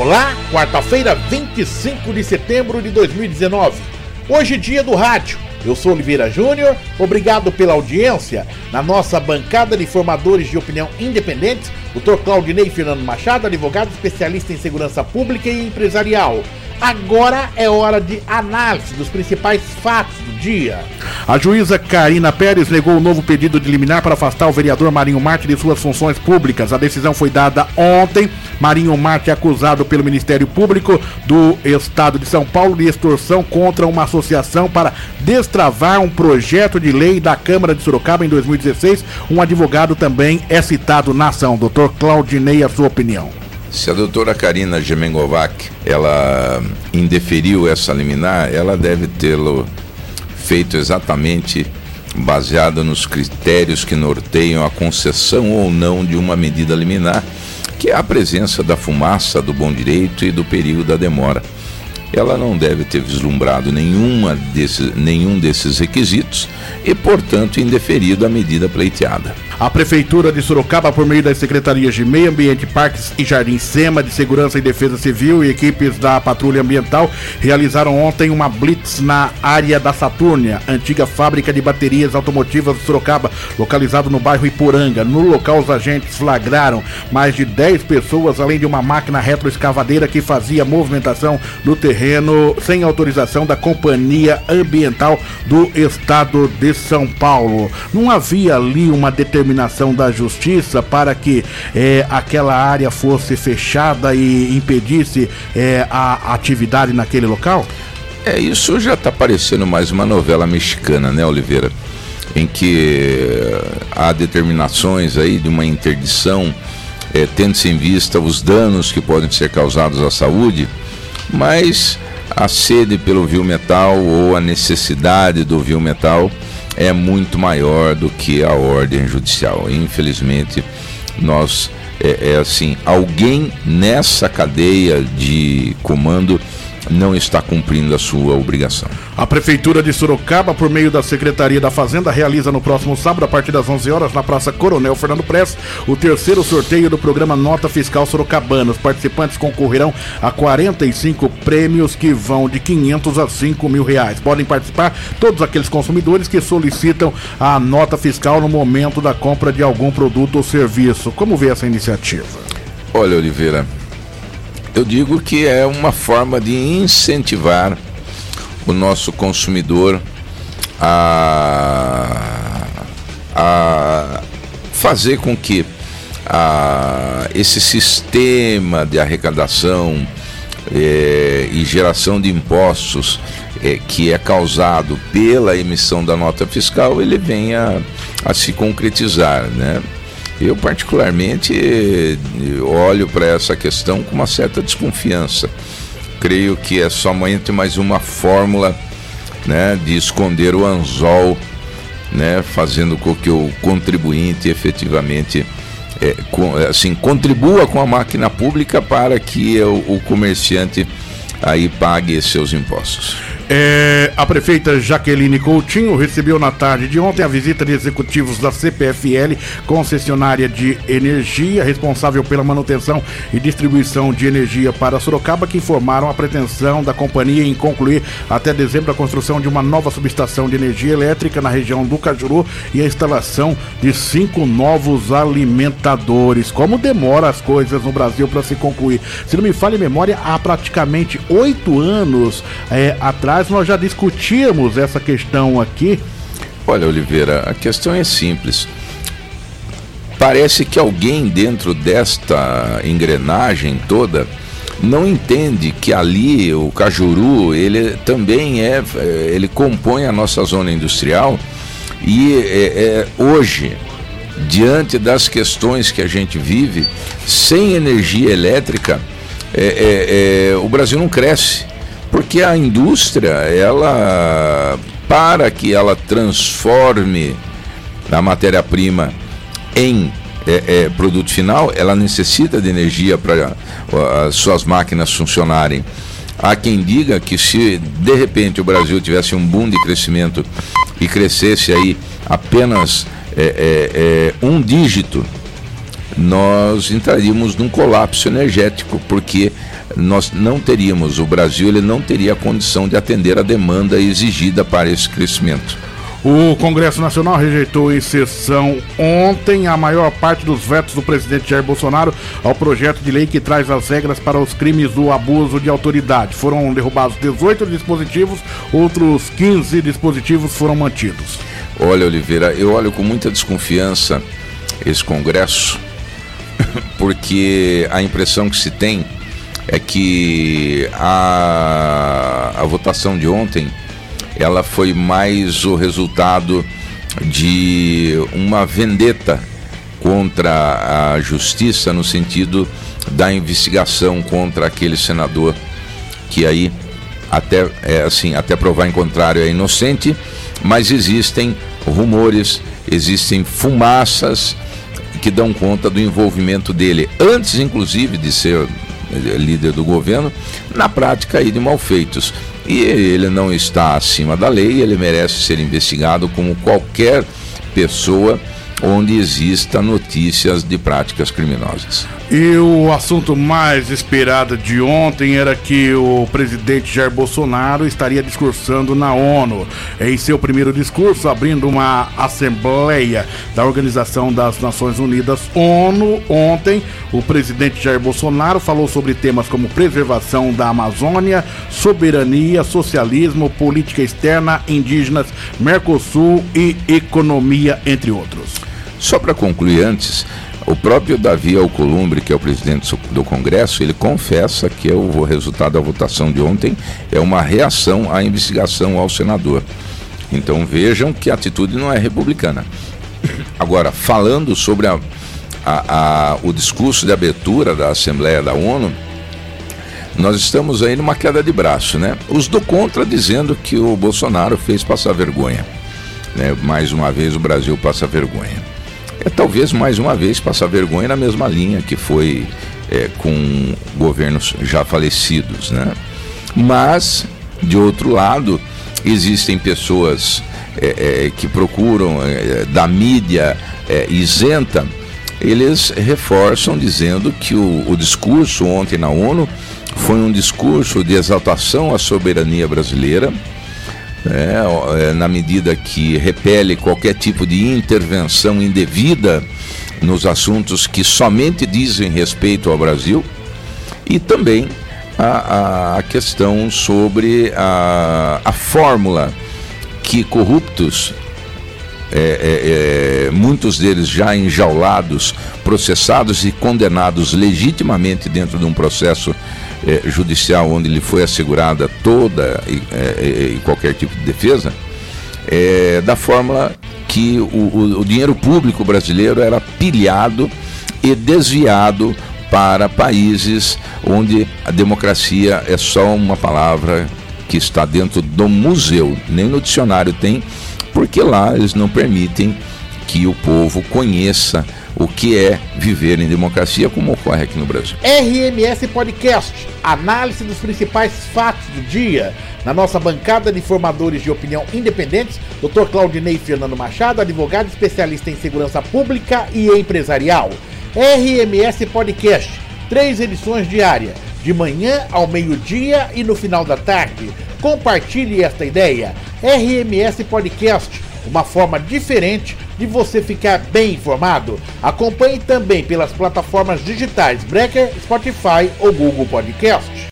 Olá, quarta-feira, 25 de setembro de 2019. Hoje, dia do rádio. Eu sou Oliveira Júnior, obrigado pela audiência. Na nossa bancada de formadores de opinião independentes, o Dr. Claudinei Fernando Machado, advogado especialista em segurança pública e empresarial. Agora é hora de análise dos principais fatos do dia. A juíza Karina Pérez negou o novo pedido de liminar para afastar o vereador Marinho Marte de suas funções públicas. A decisão foi dada ontem. Marinho Marte é acusado pelo Ministério Público do Estado de São Paulo de extorsão contra uma associação para destravar um projeto de lei da Câmara de Sorocaba em 2016. Um advogado também é citado na ação. Doutor Claudinei, a sua opinião. Se a doutora Karina Gemengovac, ela indeferiu essa liminar, ela deve tê-lo feito exatamente baseado nos critérios que norteiam a concessão ou não de uma medida liminar, que é a presença da fumaça, do bom direito e do perigo da demora. Ela não deve ter vislumbrado nenhuma desses, nenhum desses requisitos e, portanto, indeferido a medida pleiteada. A Prefeitura de Sorocaba, por meio das Secretarias de Meio Ambiente, Parques e Jardim SEMA, de Segurança e Defesa Civil e equipes da Patrulha Ambiental, realizaram ontem uma blitz na área da Saturnia, antiga fábrica de baterias automotivas de Sorocaba, localizado no bairro Iporanga. No local, os agentes flagraram mais de 10 pessoas, além de uma máquina retroescavadeira que fazia movimentação no terreno sem autorização da Companhia Ambiental do Estado de São Paulo. Não havia ali uma determinação determinação da justiça para que é, aquela área fosse fechada e impedisse é, a atividade naquele local? É, isso já está parecendo mais uma novela mexicana, né, Oliveira? Em que há determinações aí de uma interdição, é, tendo-se em vista os danos que podem ser causados à saúde, mas a sede pelo viu metal ou a necessidade do viu metal é muito maior do que a ordem judicial. Infelizmente, nós é, é assim, alguém nessa cadeia de comando não está cumprindo a sua obrigação. A Prefeitura de Sorocaba, por meio da Secretaria da Fazenda, realiza no próximo sábado, a partir das 11 horas, na Praça Coronel Fernando Press, o terceiro sorteio do programa Nota Fiscal Sorocabana. Os participantes concorrerão a 45 prêmios que vão de 500 a 5 mil reais. Podem participar todos aqueles consumidores que solicitam a nota fiscal no momento da compra de algum produto ou serviço. Como vê essa iniciativa? Olha, Oliveira, eu digo que é uma forma de incentivar o nosso consumidor a, a fazer com que a, esse sistema de arrecadação é, e geração de impostos é, que é causado pela emissão da nota fiscal ele venha a se concretizar, né? Eu, particularmente, olho para essa questão com uma certa desconfiança. Creio que é somente mais uma fórmula né, de esconder o anzol, né, fazendo com que o contribuinte efetivamente é, com, assim, contribua com a máquina pública para que o, o comerciante aí pague seus impostos. É, a prefeita Jaqueline Coutinho recebeu na tarde de ontem a visita de executivos da CPFL, concessionária de energia, responsável pela manutenção e distribuição de energia para Sorocaba, que informaram a pretensão da companhia em concluir até dezembro a construção de uma nova subestação de energia elétrica na região do Cajuru e a instalação de cinco novos alimentadores. Como demora as coisas no Brasil para se concluir? Se não me falha a memória, há praticamente oito anos é, atrás nós já discutíamos essa questão aqui. Olha, Oliveira, a questão é simples. Parece que alguém dentro desta engrenagem toda não entende que ali o Cajuru ele também é ele compõe a nossa zona industrial e é, é, hoje diante das questões que a gente vive sem energia elétrica é o Brasil não cresce porque a indústria, ela, para que ela transforme a matéria-prima em é, é, produto final, ela necessita de energia para as suas máquinas funcionarem. Há quem diga que se de repente o Brasil tivesse um boom de crescimento e crescesse aí apenas é, é, é um dígito, nós entraríamos num colapso energético, porque nós não teríamos, o Brasil ele não teria a condição de atender a demanda exigida para esse crescimento. O Congresso Nacional rejeitou em sessão ontem a maior parte dos vetos do presidente Jair Bolsonaro ao projeto de lei que traz as regras para os crimes do abuso de autoridade. Foram derrubados 18 dispositivos, outros 15 dispositivos foram mantidos. Olha, Oliveira, eu olho com muita desconfiança esse Congresso, porque a impressão que se tem é que a, a votação de ontem ela foi mais o resultado de uma vendeta contra a justiça no sentido da investigação contra aquele senador que aí até é assim até provar em contrário é inocente. Mas existem rumores existem fumaças que dão conta do envolvimento dele. Antes inclusive de ser líder do governo na prática aí de malfeitos. E ele não está acima da lei, ele merece ser investigado como qualquer pessoa onde exista notícias de práticas criminosas. E o assunto mais esperado de ontem era que o presidente Jair Bolsonaro estaria discursando na ONU. Em seu primeiro discurso, abrindo uma assembleia da Organização das Nações Unidas, ONU, ontem, o presidente Jair Bolsonaro falou sobre temas como preservação da Amazônia, soberania, socialismo, política externa, indígenas, Mercosul e economia, entre outros. Só para concluir antes, o próprio Davi Alcolumbre, que é o presidente do Congresso, ele confessa que o resultado da votação de ontem é uma reação à investigação ao senador. Então vejam que a atitude não é republicana. Agora, falando sobre a, a, a, o discurso de abertura da Assembleia da ONU, nós estamos aí numa queda de braço, né? Os do contra dizendo que o Bolsonaro fez passar vergonha. Né? Mais uma vez o Brasil passa vergonha é talvez mais uma vez passar vergonha na mesma linha que foi é, com governos já falecidos, né? Mas, de outro lado, existem pessoas é, é, que procuram é, da mídia é, isenta, eles reforçam dizendo que o, o discurso ontem na ONU foi um discurso de exaltação à soberania brasileira, é, na medida que repele qualquer tipo de intervenção indevida nos assuntos que somente dizem respeito ao Brasil, e também a, a questão sobre a, a fórmula que corruptos é, é, é, muitos deles já enjaulados, processados e condenados legitimamente dentro de um processo é, judicial onde lhe foi assegurada toda e, é, e qualquer tipo de defesa, é, da fórmula que o, o, o dinheiro público brasileiro era pilhado e desviado para países onde a democracia é só uma palavra que está dentro do museu, nem no dicionário tem, porque lá eles não permitem que o povo conheça o que é viver em democracia, como ocorre aqui no Brasil. RMS Podcast, análise dos principais fatos do dia. Na nossa bancada de formadores de opinião independentes, Dr. Claudinei Fernando Machado, advogado especialista em segurança pública e empresarial. RMS Podcast, três edições diárias, de manhã ao meio-dia e no final da tarde. Compartilhe esta ideia. RMS Podcast, uma forma diferente de você ficar bem informado. Acompanhe também pelas plataformas digitais Breaker, Spotify ou Google Podcast.